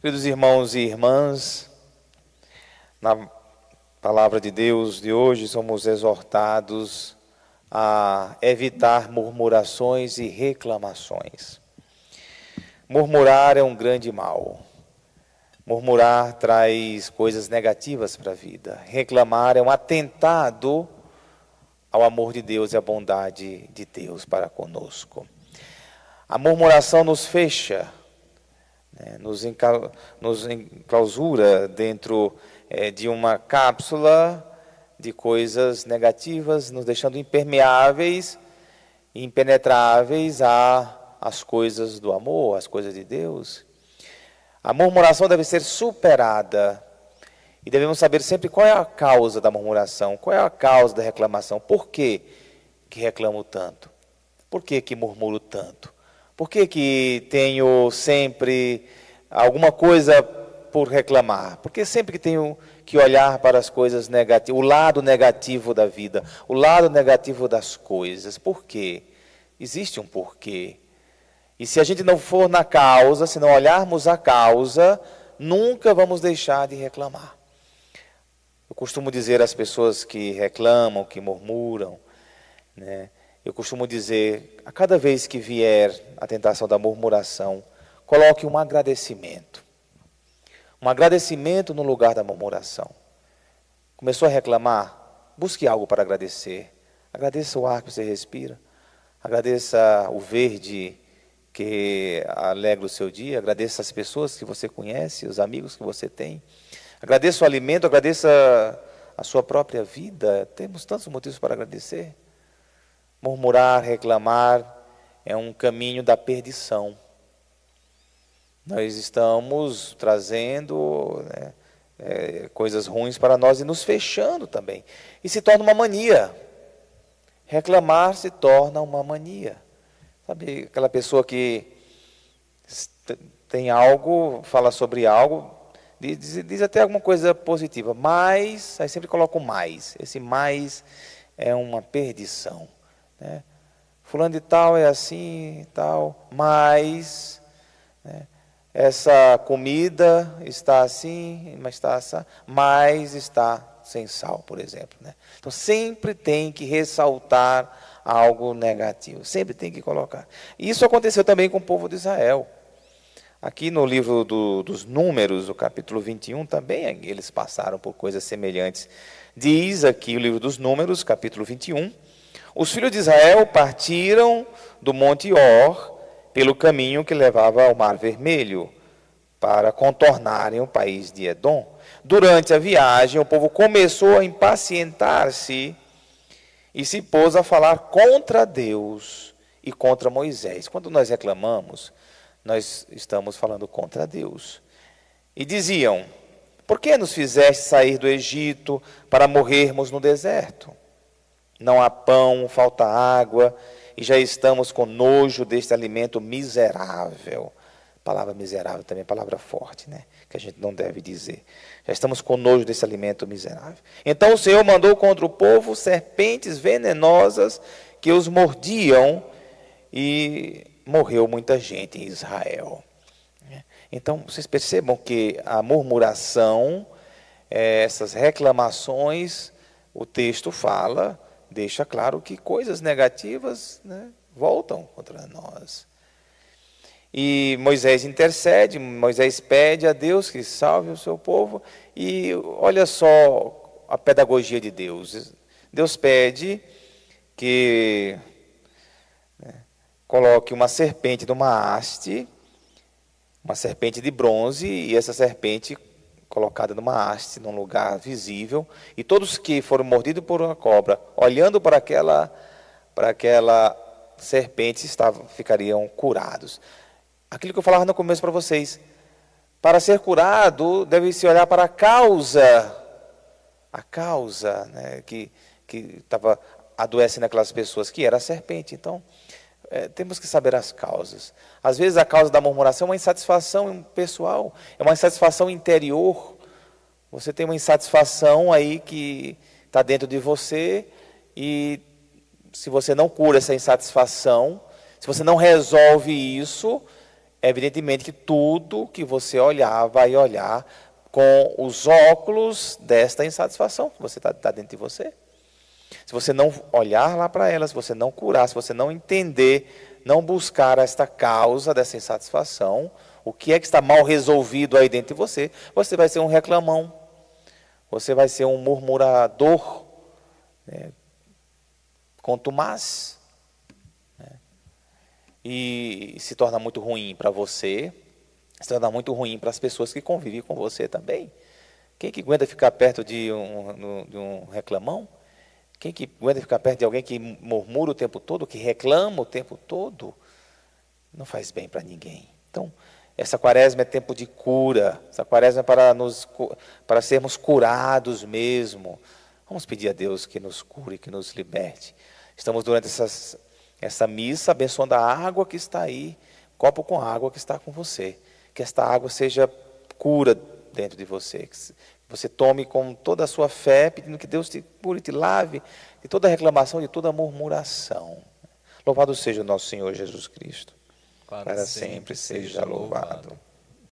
Queridos irmãos e irmãs, na palavra de Deus de hoje somos exortados a evitar murmurações e reclamações. Murmurar é um grande mal. Murmurar traz coisas negativas para a vida. Reclamar é um atentado ao amor de Deus e à bondade de Deus para conosco. A murmuração nos fecha né, nos, nos enclausura dentro é, de uma cápsula de coisas negativas, nos deixando impermeáveis, impenetráveis às coisas do amor, às coisas de Deus. A murmuração deve ser superada. E devemos saber sempre qual é a causa da murmuração, qual é a causa da reclamação. Por que, que reclamo tanto? Por que, que murmuro tanto? Por que, que tenho sempre alguma coisa por reclamar? Porque sempre que tenho que olhar para as coisas negativas, o lado negativo da vida, o lado negativo das coisas. Por quê? Existe um porquê. E se a gente não for na causa, se não olharmos a causa, nunca vamos deixar de reclamar. Eu costumo dizer às pessoas que reclamam, que murmuram, né? Eu costumo dizer, a cada vez que vier a tentação da murmuração, coloque um agradecimento. Um agradecimento no lugar da murmuração. Começou a reclamar? Busque algo para agradecer. Agradeça o ar que você respira. Agradeça o verde que alegra o seu dia. Agradeça as pessoas que você conhece, os amigos que você tem. Agradeça o alimento, agradeça a sua própria vida. Temos tantos motivos para agradecer. Murmurar, reclamar é um caminho da perdição. Nós estamos trazendo né, é, coisas ruins para nós e nos fechando também. E se torna uma mania. Reclamar se torna uma mania. Sabe aquela pessoa que tem algo, fala sobre algo, diz, diz até alguma coisa positiva, mas, aí sempre coloca o mais. Esse mais é uma perdição. Né? Fulano de tal é assim, tal, mas né? essa comida está assim, mas está assim, mas está sem sal, por exemplo. Né? Então sempre tem que ressaltar algo negativo, sempre tem que colocar. Isso aconteceu também com o povo de Israel. Aqui no livro do, dos Números, o capítulo 21, também eles passaram por coisas semelhantes. Diz aqui o livro dos Números, capítulo 21, os filhos de Israel partiram do Monte Or pelo caminho que levava ao Mar Vermelho para contornarem o país de Edom. Durante a viagem, o povo começou a impacientar-se e se pôs a falar contra Deus e contra Moisés. Quando nós reclamamos, nós estamos falando contra Deus. E diziam: Por que nos fizeste sair do Egito para morrermos no deserto? Não há pão, falta água, e já estamos com nojo deste alimento miserável. Palavra miserável também é palavra forte, né? Que a gente não deve dizer. Já estamos com nojo desse alimento miserável. Então o Senhor mandou contra o povo serpentes venenosas que os mordiam e morreu muita gente em Israel. Então vocês percebam que a murmuração, eh, essas reclamações, o texto fala deixa claro que coisas negativas né, voltam contra nós. E Moisés intercede, Moisés pede a Deus que salve o seu povo, e olha só a pedagogia de Deus. Deus pede que né, coloque uma serpente numa haste, uma serpente de bronze, e essa serpente colocada numa haste, num lugar visível, e todos que foram mordidos por uma cobra, olhando para aquela, para aquela serpente, estavam, ficariam curados. Aquilo que eu falava no começo para vocês, para ser curado, deve-se olhar para a causa, a causa né, que estava adoecendo aquelas pessoas, que era a serpente. Então, é, temos que saber as causas. Às vezes a causa da murmuração é uma insatisfação pessoal, é uma insatisfação interior. Você tem uma insatisfação aí que está dentro de você e se você não cura essa insatisfação, se você não resolve isso, Evidentemente que tudo que você olhar vai olhar com os óculos desta insatisfação que você está tá dentro de você. Se você não olhar lá para ela, se você não curar, se você não entender, não buscar esta causa dessa insatisfação, o que é que está mal resolvido aí dentro de você, você vai ser um reclamão, você vai ser um murmurador, né, contumaz, né, e se torna muito ruim para você, se torna muito ruim para as pessoas que convivem com você também. Quem que aguenta ficar perto de um, de um reclamão? Quem que aguenta ficar perto de alguém que murmura o tempo todo, que reclama o tempo todo? Não faz bem para ninguém. Então, essa quaresma é tempo de cura. Essa quaresma é para, nos, para sermos curados mesmo. Vamos pedir a Deus que nos cure, que nos liberte. Estamos durante essas, essa missa abençoando a água que está aí, copo com água que está com você. Que esta água seja cura dentro de você. Que você tome com toda a sua fé, pedindo que Deus te cure, te lave de toda reclamação, de toda murmuração. Louvado seja o nosso Senhor Jesus Cristo. Para, Para sempre, sempre seja louvado. louvado.